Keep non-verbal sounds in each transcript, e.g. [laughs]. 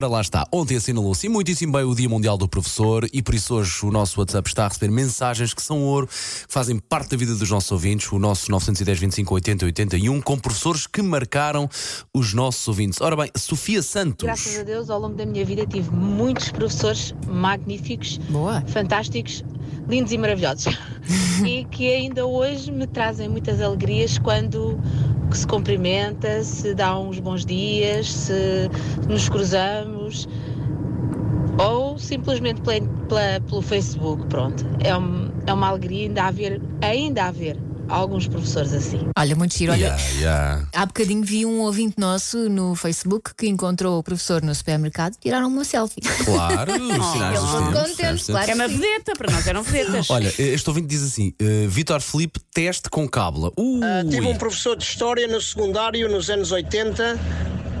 Ora, Lá está, ontem assinalou-se muitíssimo bem o Dia Mundial do Professor e por isso hoje o nosso WhatsApp está a receber mensagens que são ouro, que fazem parte da vida dos nossos ouvintes, o nosso 910 25 80 81, com professores que marcaram os nossos ouvintes. Ora bem, Sofia Santos. Graças a Deus, ao longo da minha vida tive muitos professores magníficos, Boa. fantásticos, lindos e maravilhosos. [laughs] e que ainda hoje me trazem muitas alegrias quando se cumprimenta, se dá uns bons dias, se nos cruzamos ou simplesmente pela- pela- pelo Facebook, pronto. É, um- é uma alegria ainda haver, ainda haver alguns professores assim. Olha, muito giro. Olha, Yeah, yeah. há bocadinho vi um ouvinte nosso no Facebook que encontrou o professor no supermercado e tiraram uma selfie. Claro, [laughs] os sinais eles dos tempos, contentes, sinais dos claro. É uma vedeta, para nós eram vedetas. [laughs] Olha, este ouvinte diz assim: eh, Vitor Felipe, teste com cábula. Ui. Tive um professor de História no secundário nos anos 80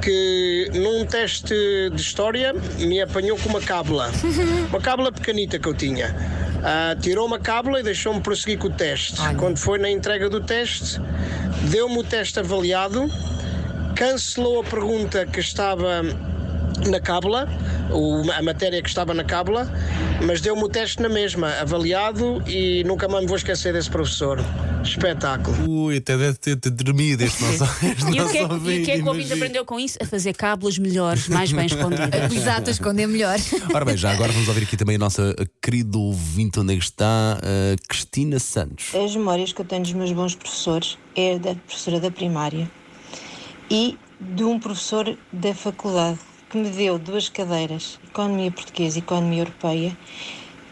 que num teste de História me apanhou com uma cábula. [laughs] Uma cábula pequenita que eu tinha. Ah, tirou uma cábula e deixou-me prosseguir com o teste. Quando foi na entrega do teste, deu-me o teste avaliado, cancelou a pergunta que estava na cábula, o- a matéria que estava na cábula, mas deu-me o teste na mesma, avaliado e nunca mais me vou esquecer desse professor. Espetáculo. Ui, até deve ter, ter dormido este nosso, este [laughs] E o que, é, que- e o que é que o ouvinte aprendeu com isso? A fazer cábulas melhores, mais bem escondidas. [laughs] Exato, a esconder melhor. [laughs] Ora bem, já agora vamos ouvir aqui também a nossa querida ouvinte, onde é que está? A Cristina Santos. As memórias que eu tenho dos meus bons professores é da professora da primária e de um professor da faculdade que me deu duas cadeiras, Economia Portuguesa e Economia Europeia,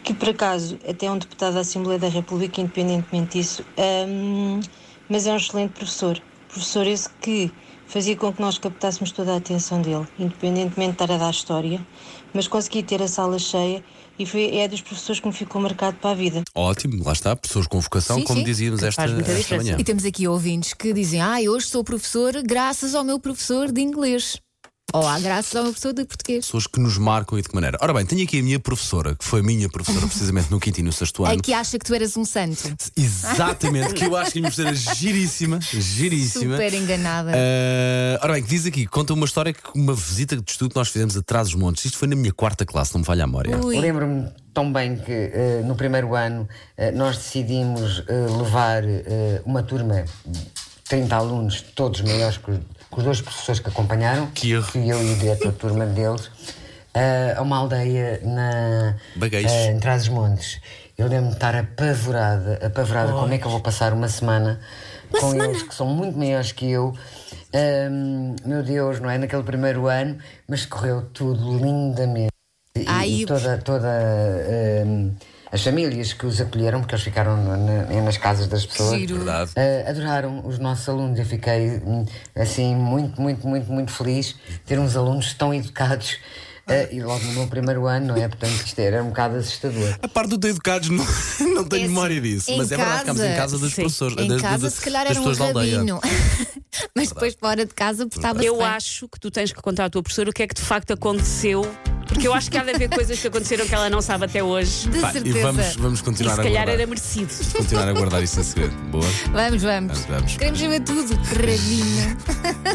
que por acaso até é um deputado da Assembleia da República, independentemente disso, hum, mas é um excelente professor. Professor esse que fazia com que nós captássemos toda a atenção dele, independentemente de estar a dar história, mas consegui ter a sala cheia e foi, é dos professores que me ficou marcado para a vida. Ótimo, lá está, pessoas com vocação, Sim, como sim, dizíamos esta, esta manhã. E temos aqui ouvintes que dizem: Ah, hoje sou professor graças ao meu professor de inglês. Ou ah, graças ao meu professor de português. Pessoas que nos marcam e de que maneira. Ora bem, tenho aqui a minha professora, que foi a minha professora precisamente no quinto e no sexto ano. É que acha que tu eras um santo. Exatamente, que eu acho que a minha professora é giríssima, giríssima. Super enganada. Ah, ora bem, que diz aqui, conta uma história que uma visita de estudo que nós fizemos atrás dos montes. Isto foi na minha quarta classe, não me falha a memória. Lembro-me tão bem que eh, no primeiro ano eh, nós decidimos eh, levar uma turma de 30 alunos, todos maiores que, que os dois professores que acompanharam, Que erro. fui eu e o diretor de turma deles, eh, a uma aldeia na, eh, em Trás-os-Montes. Eu lembro-me de estar apavorada, apavorada, como é que eu vou passar uma semana com eles que são muito maiores que eu. Ahm, meu Deus, não é? Naquele primeiro ano, mas correu tudo lindamente. E, Ai, e eu- toda, toda hum, as famílias que os acolheram, porque eles ficaram na- na- nas casas das pessoas, eh, adoraram os nossos alunos. Eu fiquei hum, assim muito, muito, muito, muito feliz de ter uns alunos tão educados. eh, e logo no meu primeiro ano, não é? Portanto, isto era um bocado assustador. A parte do ter educados não, [laughs] não tenho assim, memória disso, mas é verdade, ficámos em casa- casa dos sim, professores. Em das- casa, das- se calhar, era um rabino. [laughs] Mas depois fora de casa portava-se Eu bem. acho que tu tens que contar à tua professora o que é que de facto aconteceu. Porque eu acho que há de haver coisas que aconteceram que ela não sabe até hoje. De Pá, e certeza. vamos, vamos E continuar se a calhar guardar. era merecido. Continuar a guardar isso a segredo. Boa. Vamos, vamos. Vamos, vamos. Queremos saber tudo. Rabino.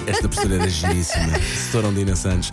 Esta professora era giríssima. Setora Dina Santos.